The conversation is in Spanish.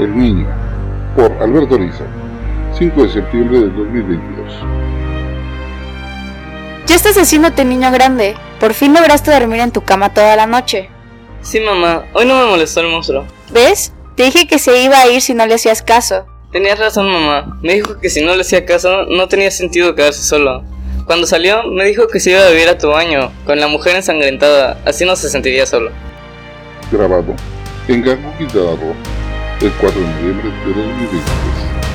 El Niño, por Alberto Ariza, 5 de septiembre del 2022. Ya estás haciéndote niño grande. Por fin lograste dormir en tu cama toda la noche. Sí, mamá, hoy no me molestó el monstruo. ¿Ves? Te dije que se iba a ir si no le hacías caso. Tenías razón, mamá. Me dijo que si no le hacía caso, no tenía sentido quedarse solo. Cuando salió, me dijo que se iba a vivir a tu baño, con la mujer ensangrentada, así no se sentiría solo. Grabado en Gangu Guitarro, el 4 de noviembre de 2023.